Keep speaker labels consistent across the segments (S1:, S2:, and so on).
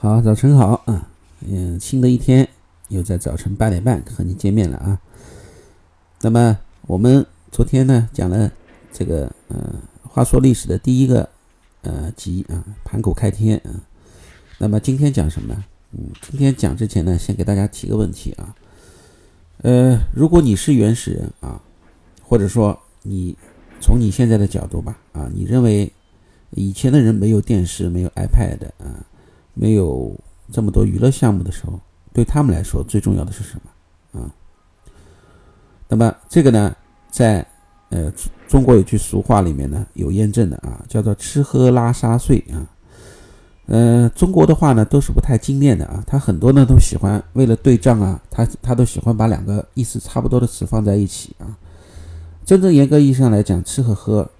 S1: 好，早晨好啊，嗯，新的一天又在早晨八点半和你见面了啊。那么我们昨天呢讲了这个呃，话说历史的第一个呃集啊，盘古开天啊。那么今天讲什么呢？嗯，今天讲之前呢，先给大家提个问题啊。呃，如果你是原始人啊，或者说你从你现在的角度吧啊，你认为以前的人没有电视，没有 iPad 啊。没有这么多娱乐项目的时候，对他们来说最重要的是什么啊？那么这个呢，在呃中国有句俗话里面呢有验证的啊，叫做吃喝拉撒睡啊。呃，中国的话呢都是不太精炼的啊，他很多呢都喜欢为了对仗啊，他他都喜欢把两个意思差不多的词放在一起啊。真正严格意义上来讲，吃和喝，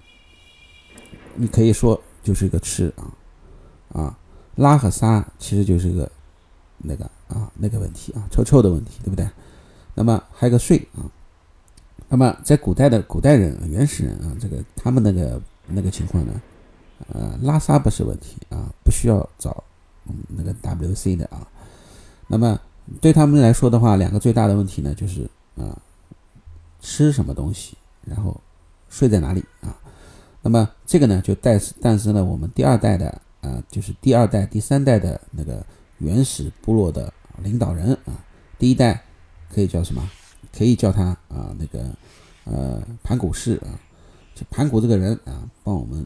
S1: 你可以说就是一个吃啊啊。拉和撒其实就是个那个啊那个问题啊臭臭的问题，对不对？那么还有个睡啊，那么在古代的古代人原始人啊，这个他们那个那个情况呢，呃拉撒不是问题啊，不需要找那个 W C 的啊。那么对他们来说的话，两个最大的问题呢，就是啊吃什么东西，然后睡在哪里啊？那么这个呢，就诞诞生了我们第二代的。啊，就是第二代、第三代的那个原始部落的领导人啊。第一代可以叫什么？可以叫他啊，那个呃盘古氏啊。就盘古这个人啊，帮我们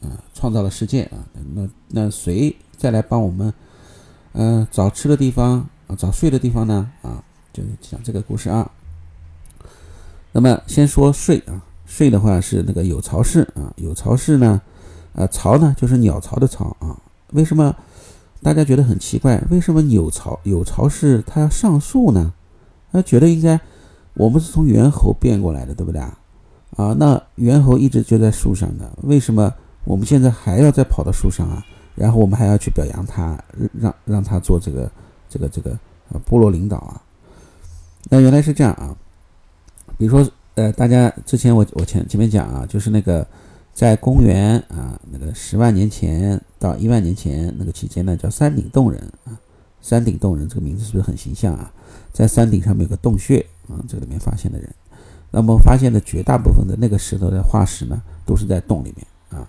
S1: 啊创造了世界啊。那那谁再来帮我们嗯找吃的地方啊，找睡的地方呢？啊，就是讲这个故事啊。那么先说睡啊，睡的话是那个有巢氏啊，有巢氏呢。啊，巢呢就是鸟巢的巢啊。为什么大家觉得很奇怪？为什么有巢有巢是它要上树呢？啊，觉得应该我们是从猿猴变过来的，对不对啊？啊，那猿猴一直就在树上的，为什么我们现在还要再跑到树上啊？然后我们还要去表扬它，让让它做这个这个这个呃部落领导啊？那原来是这样啊。比如说呃，大家之前我我前前面讲啊，就是那个。在公元啊，那个十万年前到一万年前那个期间呢，叫山顶洞人啊。山顶洞人这个名字是不是很形象啊？在山顶上面有个洞穴啊，这里面发现的人。那么发现的绝大部分的那个石头的化石呢，都是在洞里面啊。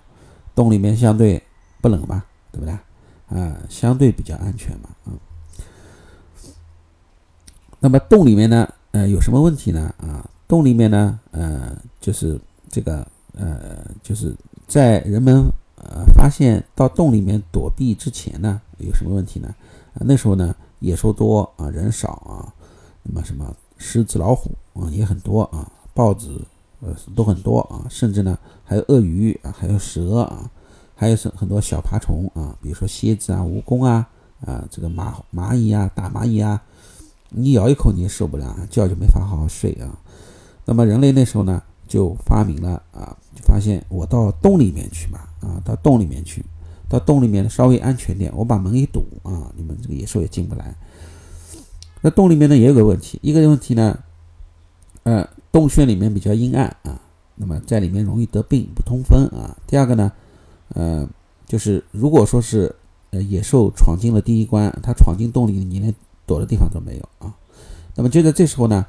S1: 洞里面相对不冷嘛，对不对啊？相对比较安全嘛啊。那么洞里面呢，呃，有什么问题呢？啊，洞里面呢，呃，就是这个。呃，就是在人们呃发现到洞里面躲避之前呢，有什么问题呢？啊，那时候呢野兽多啊，人少啊，那么什么狮子、老虎啊也很多啊，豹子呃都很多啊，甚至呢还有鳄鱼啊，还有蛇啊，还有是很多小爬虫啊，比如说蝎子啊、蜈蚣啊啊，这个蚂蚂蚁啊、大蚂蚁啊，你咬一口你也受不了，觉就没法好好睡啊。那么人类那时候呢？就发明了啊，发现我到洞里面去吧，啊，到洞里面去，到洞里面稍微安全点，我把门一堵啊，你们这个野兽也进不来。那洞里面呢也有个问题，一个问题呢，呃，洞穴里面比较阴暗啊，那么在里面容易得病不通风啊。第二个呢，呃，就是如果说是呃野兽闯进了第一关，它闯进洞里，你连躲的地方都没有啊。那么就在这时候呢，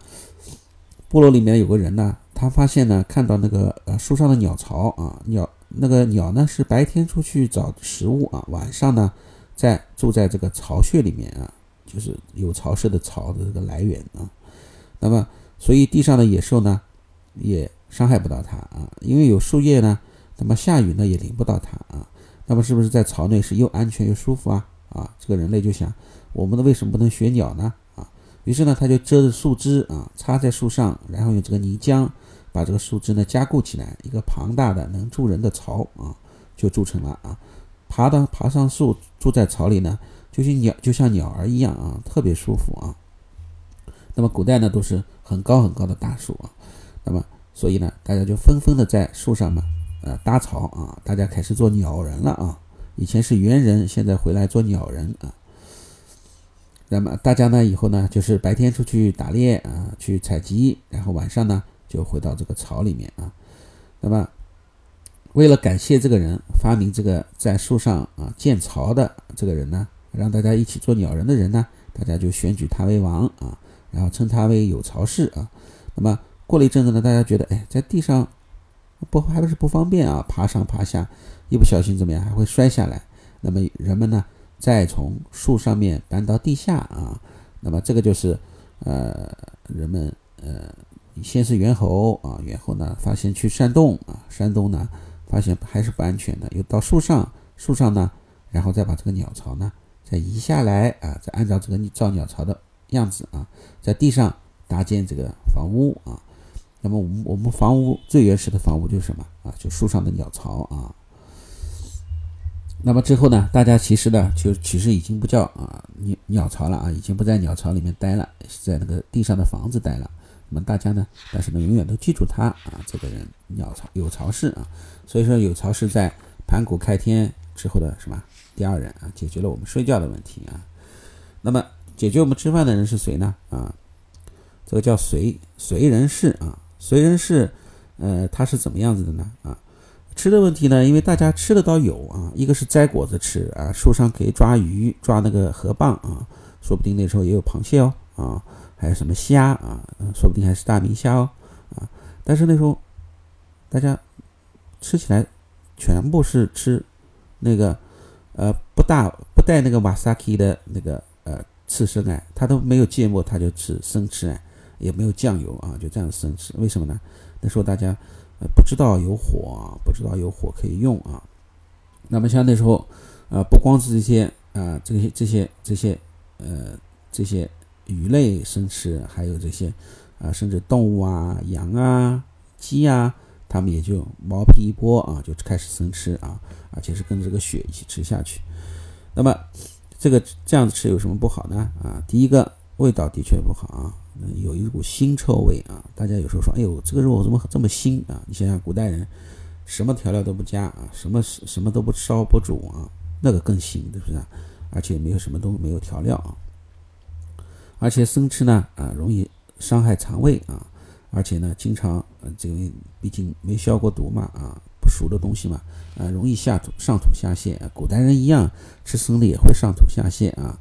S1: 部落里面有个人呢。他发现呢，看到那个呃树上的鸟巢啊，鸟那个鸟呢是白天出去找食物啊，晚上呢在住在这个巢穴里面啊，就是有巢穴的巢的这个来源啊。那么，所以地上的野兽呢也伤害不到它啊，因为有树叶呢，那么下雨呢也淋不到它啊。那么是不是在巢内是又安全又舒服啊？啊，这个人类就想，我们的为什么不能学鸟呢？啊，于是呢他就遮着树枝啊，插在树上，然后用这个泥浆。把这个树枝呢加固起来，一个庞大的能住人的巢啊，就筑成了啊。爬到爬上树，住在巢里呢，就像鸟就像鸟儿一样啊，特别舒服啊。那么古代呢都是很高很高的大树啊，那么所以呢大家就纷纷的在树上呢呃搭巢啊，大家开始做鸟人了啊。以前是猿人，现在回来做鸟人啊。那么大家呢以后呢就是白天出去打猎啊，去采集，然后晚上呢。就回到这个巢里面啊，那么为了感谢这个人发明这个在树上啊建巢的这个人呢，让大家一起做鸟人的人呢，大家就选举他为王啊，然后称他为有巢氏啊。那么过了一阵子呢，大家觉得哎，在地上不还不是不方便啊，爬上爬下，一不小心怎么样还会摔下来。那么人们呢，再从树上面搬到地下啊，那么这个就是呃人们呃。先是猿猴啊，猿猴呢发现去山洞啊，山洞呢发现还是不安全的，又到树上，树上呢，然后再把这个鸟巢呢再移下来啊，再按照这个造鸟巢的样子啊，在地上搭建这个房屋啊。那么我们我们房屋最原始的房屋就是什么啊？就树上的鸟巢啊。那么之后呢，大家其实呢就其实已经不叫啊鸟鸟巢了啊，已经不在鸟巢里面待了，在那个地上的房子待了。那么大家呢？但是呢，永远都记住他啊，这个人鸟巢有巢氏啊，所以说有巢氏在盘古开天之后的什么第二人啊，解决了我们睡觉的问题啊。那么解决我们吃饭的人是谁呢？啊，这个叫随随人氏啊，随人氏，呃，他是怎么样子的呢？啊，吃的问题呢，因为大家吃的倒有啊，一个是摘果子吃啊，树上可以抓鱼，抓那个河蚌啊，说不定那时候也有螃蟹哦啊。还有什么虾啊？说不定还是大明虾哦啊！但是那时候大家吃起来全部是吃那个呃不大不带那个瓦萨 k 的那个呃刺身哎，他都没有芥末，他就吃生吃哎，也没有酱油啊，就这样生吃。为什么呢？那时候大家呃不知道有火，不知道有火可以用啊。那么像那时候啊，不光是这些啊，这些这些这些呃这些。鱼类生吃，还有这些啊，甚至动物啊，羊啊、鸡啊，他们也就毛皮一剥啊，就开始生吃啊，而且是跟这个血一起吃下去。那么这个这样子吃有什么不好呢？啊，第一个味道的确不好啊，有一股腥臭味啊。大家有时候说，哎呦，这个肉怎么这么腥啊？你想想，古代人什么调料都不加啊，什么什么都不烧不煮啊，那个更腥，是不是？而且没有什么东没有调料啊。而且生吃呢，啊，容易伤害肠胃啊，而且呢，经常，呃，这个毕竟没消过毒嘛，啊，不熟的东西嘛，啊，容易下吐、上吐下泻。古代人一样吃生的也会上吐下泻啊，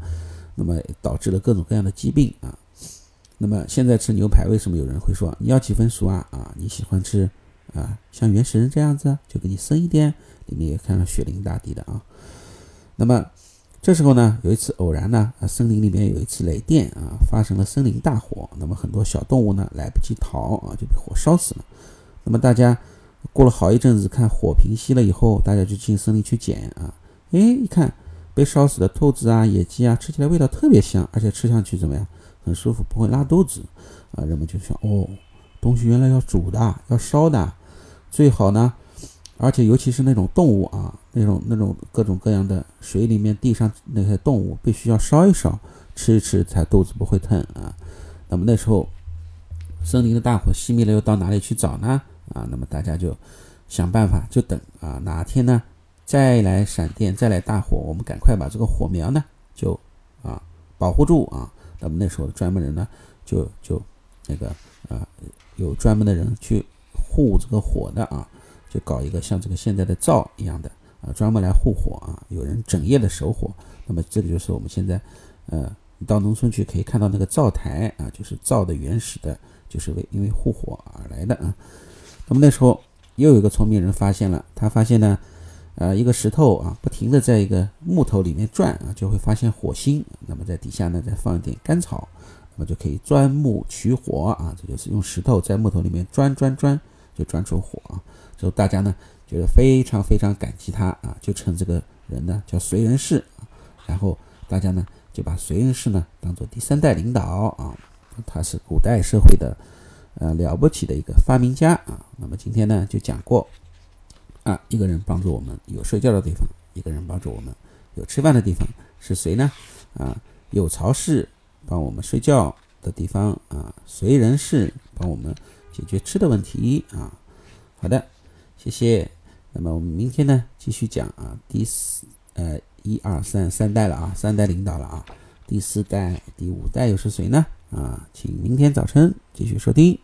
S1: 那么导致了各种各样的疾病啊。那么现在吃牛排，为什么有人会说你要几分熟啊？啊，你喜欢吃啊，像原始人这样子，就给你生一点，里面也看到血淋大地的啊。那么。这时候呢，有一次偶然呢，啊，森林里面有一次雷电啊，发生了森林大火。那么很多小动物呢，来不及逃啊，就被火烧死了。那么大家过了好一阵子，看火平息了以后，大家就进森林去捡啊。哎，一看被烧死的兔子啊、野鸡啊，吃起来味道特别香，而且吃上去怎么样？很舒服，不会拉肚子啊。人们就想，哦，东西原来要煮的，要烧的，最好呢。而且尤其是那种动物啊，那种那种各种各样的水里面、地上那些动物，必须要烧一烧，吃一吃才肚子不会疼啊。那么那时候，森林的大火熄灭了，又到哪里去找呢？啊，那么大家就想办法，就等啊，哪天呢再来闪电，再来大火，我们赶快把这个火苗呢就啊保护住啊。那么那时候专门人呢就就那个啊有专门的人去护这个火的啊。就搞一个像这个现在的灶一样的啊，专门来护火啊，有人整夜的守火。那么这个就是我们现在，呃，你到农村去可以看到那个灶台啊，就是灶的原始的，就是为因为护火而来的啊。那么那时候又有一个聪明人发现了，他发现呢，呃，一个石头啊，不停的在一个木头里面转啊，就会发现火星。那么在底下呢，再放一点干草，那么就可以钻木取火啊。这就是用石头在木头里面钻钻钻，就钻出火啊。就大家呢觉得非常非常感激他啊，就称这个人呢叫燧人氏啊，然后大家呢就把燧人氏呢当做第三代领导啊，他是古代社会的呃了不起的一个发明家啊。那么今天呢就讲过啊，一个人帮助我们有睡觉的地方，一个人帮助我们有吃饭的地方是谁呢？啊，有巢氏帮我们睡觉的地方啊，燧人氏帮我们解决吃的问题啊。好的。谢谢，那么我们明天呢继续讲啊，第四呃一二三三代了啊，三代领导了啊，第四代、第五代又是谁呢？啊，请明天早晨继续收听。